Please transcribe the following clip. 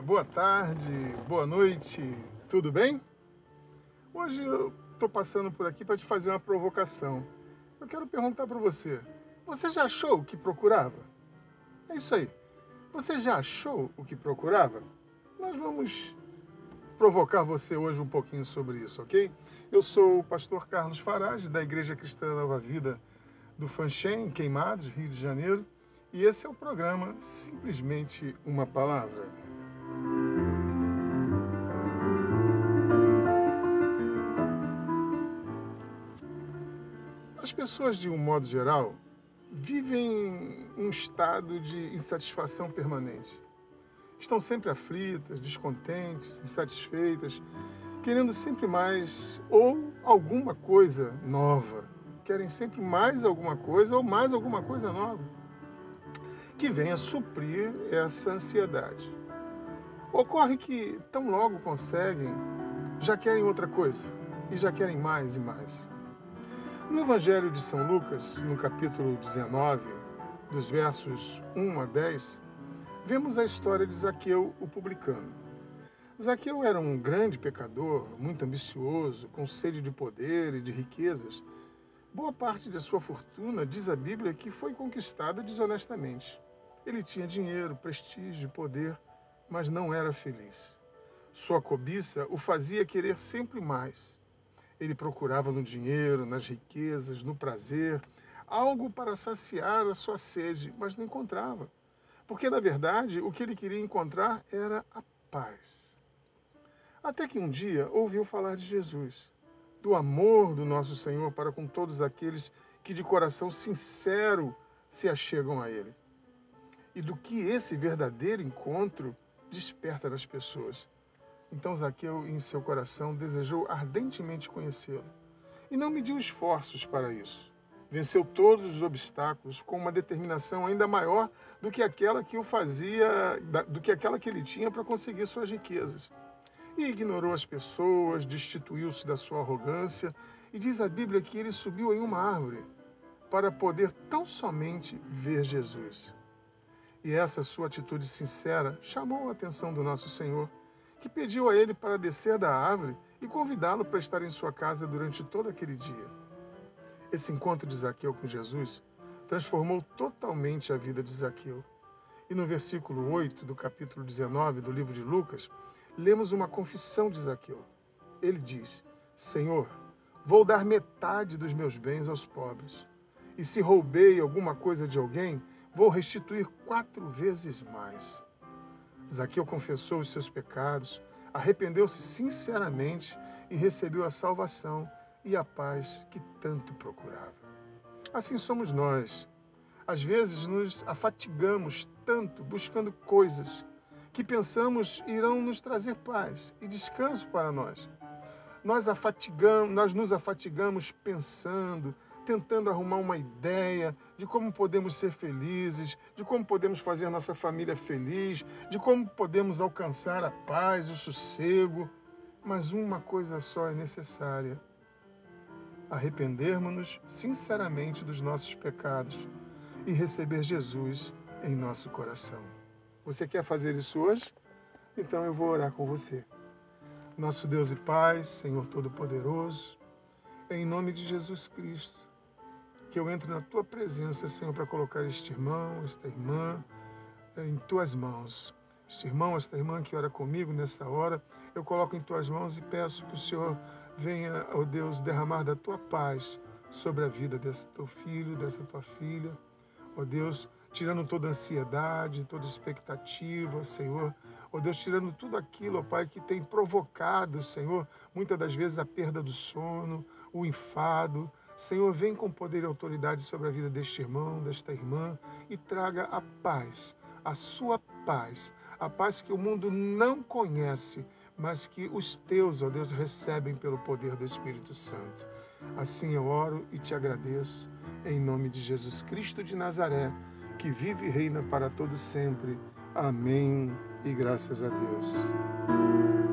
boa tarde, boa noite, tudo bem? Hoje eu estou passando por aqui para te fazer uma provocação. Eu quero perguntar para você: você já achou o que procurava? É isso aí. Você já achou o que procurava? Nós vamos provocar você hoje um pouquinho sobre isso, ok? Eu sou o pastor Carlos Farage, da Igreja Cristã Nova Vida do Fanchen, Queimados, Rio de Janeiro, e esse é o programa Simplesmente uma Palavra. As pessoas, de um modo geral, vivem um estado de insatisfação permanente. Estão sempre aflitas, descontentes, insatisfeitas, querendo sempre mais ou alguma coisa nova. Querem sempre mais alguma coisa ou mais alguma coisa nova que venha suprir essa ansiedade. Ocorre que, tão logo conseguem, já querem outra coisa e já querem mais e mais. No Evangelho de São Lucas, no capítulo 19, dos versos 1 a 10, vemos a história de Zaqueu, o publicano. Zaqueu era um grande pecador, muito ambicioso, com sede de poder e de riquezas. Boa parte de sua fortuna, diz a Bíblia, que foi conquistada desonestamente. Ele tinha dinheiro, prestígio, poder, mas não era feliz. Sua cobiça o fazia querer sempre mais. Ele procurava no dinheiro, nas riquezas, no prazer, algo para saciar a sua sede, mas não encontrava. Porque, na verdade, o que ele queria encontrar era a paz. Até que um dia ouviu falar de Jesus, do amor do nosso Senhor para com todos aqueles que de coração sincero se achegam a Ele. E do que esse verdadeiro encontro desperta nas pessoas. Então Zaqueu, em seu coração, desejou ardentemente conhecê-lo. E não mediu esforços para isso. Venceu todos os obstáculos com uma determinação ainda maior do que aquela que o fazia, do que aquela que ele tinha para conseguir suas riquezas. E ignorou as pessoas, destituiu-se da sua arrogância, e diz a Bíblia que ele subiu em uma árvore para poder tão somente ver Jesus. E essa sua atitude sincera chamou a atenção do nosso Senhor que pediu a ele para descer da árvore e convidá-lo para estar em sua casa durante todo aquele dia. Esse encontro de Zaqueu com Jesus transformou totalmente a vida de Zaqueu. E no versículo 8 do capítulo 19 do livro de Lucas, lemos uma confissão de Zaqueu. Ele diz: Senhor, vou dar metade dos meus bens aos pobres. E se roubei alguma coisa de alguém, vou restituir quatro vezes mais. Zaqueu confessou os seus pecados, arrependeu-se sinceramente e recebeu a salvação e a paz que tanto procurava. Assim somos nós. Às vezes nos afatigamos tanto buscando coisas que pensamos irão nos trazer paz e descanso para nós. Nós, afatigamos, nós nos afatigamos pensando, tentando arrumar uma ideia de como podemos ser felizes, de como podemos fazer nossa família feliz, de como podemos alcançar a paz, o sossego. Mas uma coisa só é necessária: arrependermos-nos sinceramente dos nossos pecados e receber Jesus em nosso coração. Você quer fazer isso hoje? Então eu vou orar com você. Nosso Deus e Pai, Senhor Todo-Poderoso, em nome de Jesus Cristo, que eu entre na tua presença, Senhor, para colocar este irmão, esta irmã em tuas mãos. Este irmão, esta irmã que ora comigo nesta hora, eu coloco em tuas mãos e peço que o Senhor venha, ó oh Deus, derramar da tua paz sobre a vida desse teu filho, dessa tua filha. Ó oh Deus, tirando toda ansiedade, toda expectativa, Senhor. Ó oh Deus, tirando tudo aquilo, ó Pai, que tem provocado, Senhor, muitas das vezes a perda do sono, o enfado, Senhor, vem com poder e autoridade sobre a vida deste irmão, desta irmã e traga a paz, a sua paz, a paz que o mundo não conhece, mas que os teus, ó Deus, recebem pelo poder do Espírito Santo. Assim eu oro e te agradeço, em nome de Jesus Cristo de Nazaré, que vive e reina para todo sempre. Amém e graças a Deus.